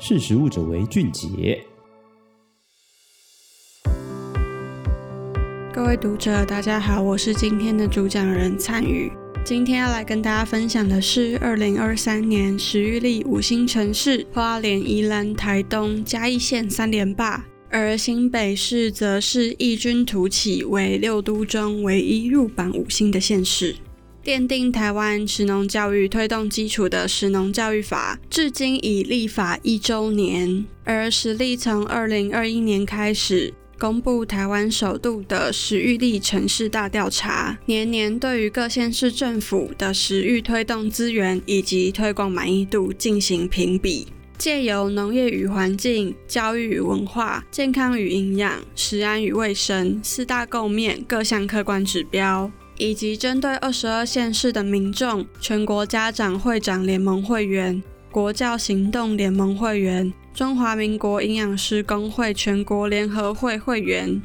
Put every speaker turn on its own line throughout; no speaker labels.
识时务者为俊杰。
各位读者，大家好，我是今天的主讲人灿宇。今天要来跟大家分享的是二零二三年时域历五星城市花莲、宜兰、台东、嘉义县三连霸，而新北市则是异军突起，为六都中唯一入榜五星的县市。奠定台湾食农教育推动基础的《食农教育法》至今已立法一周年，而时历从二零二一年开始公布台湾首度的食育力城市大调查，年年对于各县市政府的食育推动资源以及推广满意度进行评比，借由农业与环境、教育与文化、健康与营养、食安与卫生四大构面各项客观指标。以及针对二十二县市的民众、全国家长会长联盟会员、国教行动联盟会员、中华民国营养师工会全国联合会会员，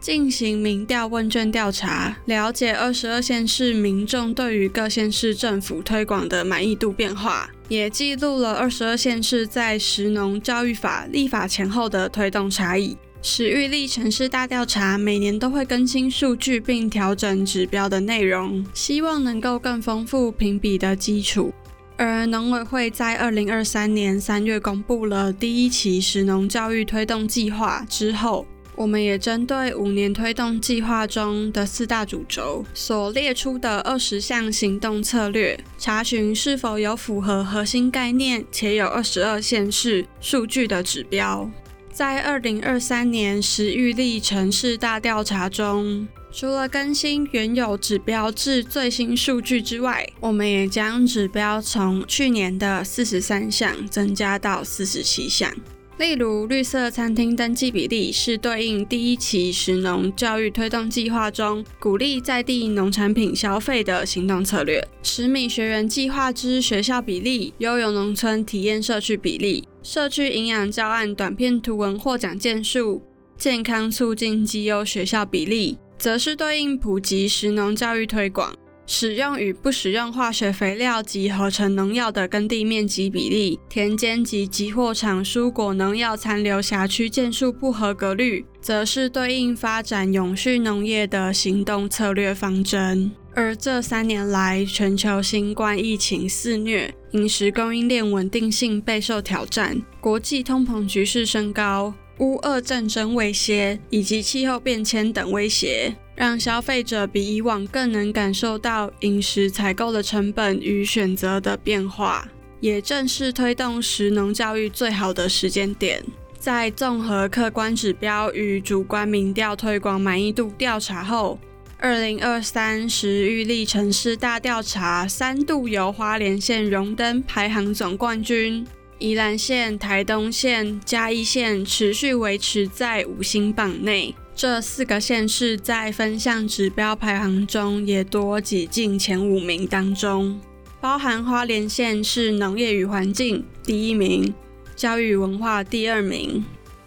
进行民调问卷调查，了解二十二县市民众对于各县市政府推广的满意度变化，也记录了二十二县市在食农教育法立法前后的推动差异。史玉历城市大调查每年都会更新数据并调整指标的内容，希望能够更丰富评比的基础。而农委会在二零二三年三月公布了第一期食农教育推动计划之后，我们也针对五年推动计划中的四大主轴所列出的二十项行动策略，查询是否有符合核心概念且有二十二县市数据的指标。在二零二三年时域历城市大调查中，除了更新原有指标至最新数据之外，我们也将指标从去年的四十三项增加到四十七项。例如，绿色餐厅登记比例是对应第一期食农教育推动计划中鼓励在地农产品消费的行动策略；食米学员计划之学校比例、优游农村体验社区比例。社区营养教案短片图文获奖件数、健康促进绩优学校比例，则是对应普及食农教育推广，使用与不使用化学肥料及合成农药的耕地面积比例，田间及集货场蔬果农药残留辖区件数不合格率，则是对应发展永续农业的行动策略方针。而这三年来，全球新冠疫情肆虐，饮食供应链稳定性备受挑战，国际通膨局势升高，乌俄战争威胁以及气候变迁等威胁，让消费者比以往更能感受到饮食采购的成本与选择的变化，也正是推动食农教育最好的时间点。在综合客观指标与主观民调推广满意度调查后，二零二三时域历城市大调查三度由花莲县荣登排行总冠军，宜兰县、台东县、嘉义县持续维持在五星榜内。这四个县市在分项指标排行中也多挤进前五名当中，包含花莲县是农业与环境第一名，教育文化第二名，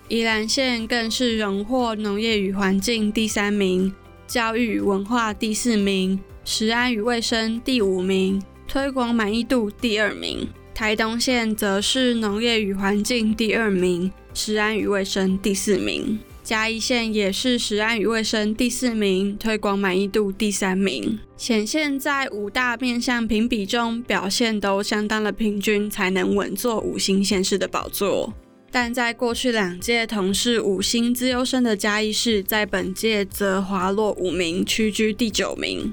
宜兰县更是荣获农业与环境第三名。教育文化第四名，食安与卫生第五名，推广满意度第二名。台东县则是农业与环境第二名，食安与卫生第四名。嘉义县也是食安与卫生第四名，推广满意度第三名。显现在五大面向评比中表现都相当的平均，才能稳坐五星县市的宝座。但在过去两届同是五星资优生的嘉义市，在本届则滑落五名，屈居第九名。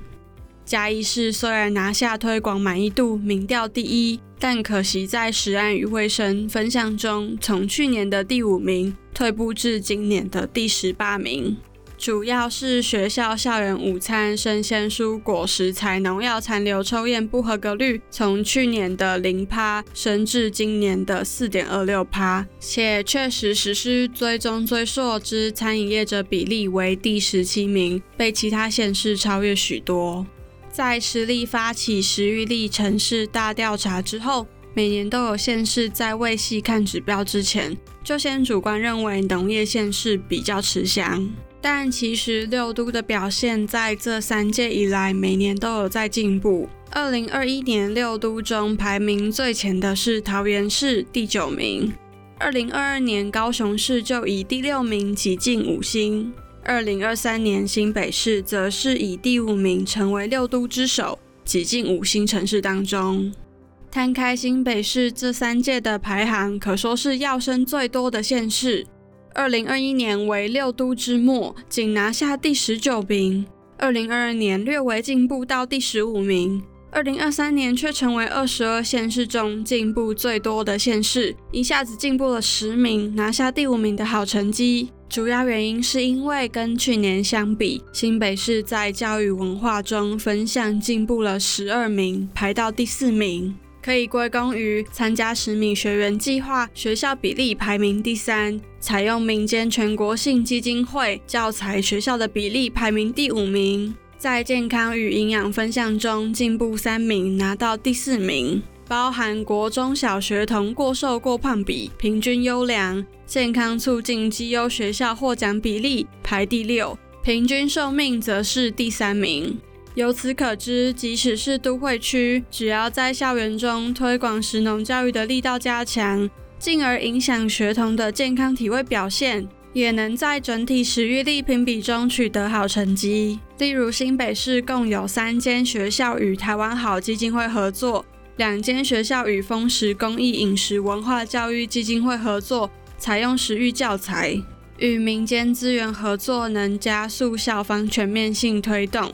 嘉义市虽然拿下推广满意度民调第一，但可惜在食安与卫生分项中，从去年的第五名退步至今年的第十八名。主要是学校校园午餐生鲜蔬果食材农药残留抽验不合格率，从去年的零趴升至今年的四点二六趴，且确实实施追踪追溯之餐饮业者比例为第十七名，被其他县市超越许多。在时历发起时域历城市大调查之后，每年都有县市在未细看指标之前，就先主观认为农业县市比较吃香。但其实六都的表现在这三届以来，每年都有在进步。二零二一年六都中排名最前的是桃园市第九名，二零二二年高雄市就以第六名挤进五星，二零二三年新北市则是以第五名成为六都之首，挤进五星城市当中。摊开新北市这三届的排行，可说是跃升最多的县市。二零二一年为六都之末，仅拿下第十九名；二零二二年略微进步到第十五名；二零二三年却成为二十二县市中进步最多的县市，一下子进步了十名，拿下第五名的好成绩。主要原因是因为跟去年相比，新北市在教育文化中分项进步了十二名，排到第四名。可以归功于参加十米学员计划，学校比例排名第三；采用民间全国性基金会教材学校的比例排名第五名。在健康与营养分项中进步三名，拿到第四名。包含国中小学童过瘦过胖比平均优良，健康促进绩优学校获奖比例排第六，平均寿命则是第三名。由此可知，即使是都会区，只要在校园中推广食农教育的力道加强，进而影响学童的健康体位表现，也能在整体食育力评比中取得好成绩。例如，新北市共有三间学校与台湾好基金会合作，两间学校与丰食公益饮食文化教育基金会合作，采用食育教材，与民间资源合作，能加速校方全面性推动。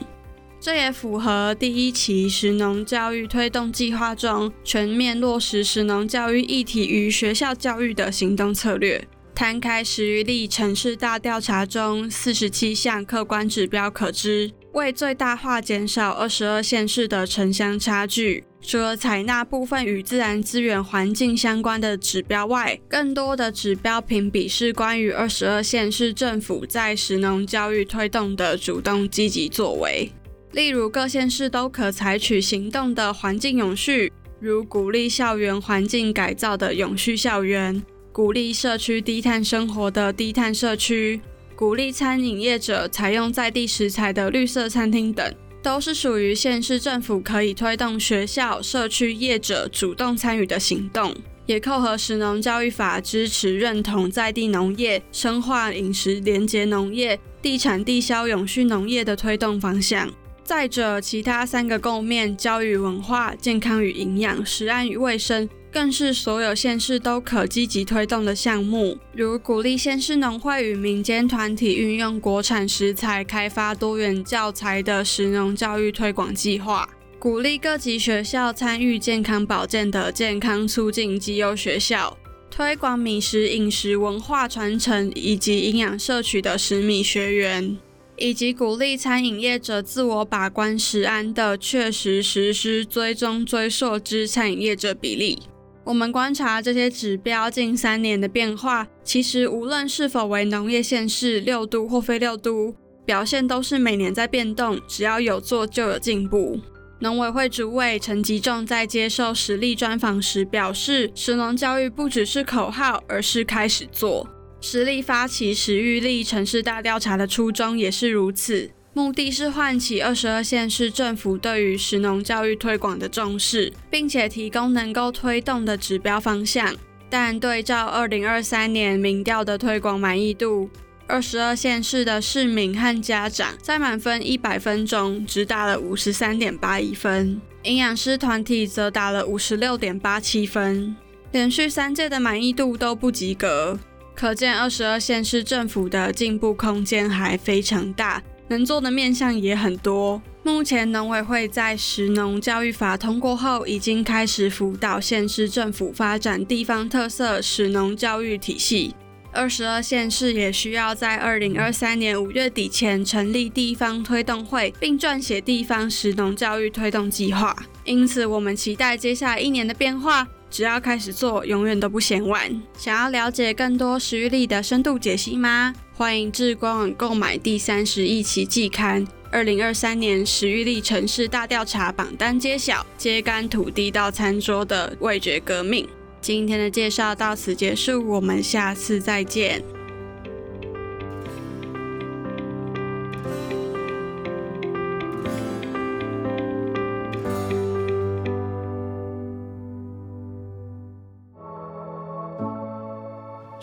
这也符合第一期食农教育推动计划中全面落实食农教育议题于学校教育的行动策略。摊开食育力城市大调查中，四十七项客观指标可知，为最大化减少二十二县市的城乡差距。除了采纳部分与自然资源环境相关的指标外，更多的指标评比是关于二十二县市政府在食农教育推动的主动积极作为。例如，各县市都可采取行动的环境永续，如鼓励校园环境改造的永续校园，鼓励社区低碳生活的低碳社区，鼓励餐饮业者采用在地食材的绿色餐厅等，都是属于县市政府可以推动学校、社区业者主动参与的行动，也扣合食农教育法支持认同在地农业、深化饮食连结农业、地产地消永续农业的推动方向。再者，其他三个共面——教育文化、健康与营养、食安与卫生，更是所有县市都可积极推动的项目。如鼓励县市农会与民间团体运用国产食材开发多元教材的食农教育推广计划，鼓励各级学校参与健康保健的健康促进绩优学校，推广米食饮食文化传承以及营养摄取的食米学员。以及鼓励餐饮业者自我把关食安的确实实施追踪追溯之餐饮业者比例。我们观察这些指标近三年的变化，其实无论是否为农业县市、六都或非六都，表现都是每年在变动。只要有做就有进步。农委会主委陈吉仲在接受实力专访时表示，食农教育不只是口号，而是开始做。实力发起食育力城市大调查的初衷也是如此，目的是唤起二十二县市政府对于食农教育推广的重视，并且提供能够推动的指标方向。但对照二零二三年民调的推广满意度，二十二县市的市民和家长在满分一百分中只打了五十三点八一分，营养师团体则打了五十六点八七分，连续三届的满意度都不及格。可见，二十二县市政府的进步空间还非常大，能做的面向也很多。目前，农委会在食农教育法通过后，已经开始辅导县市政府发展地方特色食农教育体系。二十二县市也需要在二零二三年五月底前成立地方推动会，并撰写地方食农教育推动计划。因此，我们期待接下来一年的变化。只要开始做，永远都不嫌晚。想要了解更多食玉力的深度解析吗？欢迎至官网购买第三十一期季刊。二零二三年食玉力城市大调查榜单揭晓，揭竿土地到餐桌的味觉革命。今天的介绍到此结束，我们下次再见。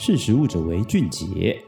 识时务者为俊杰。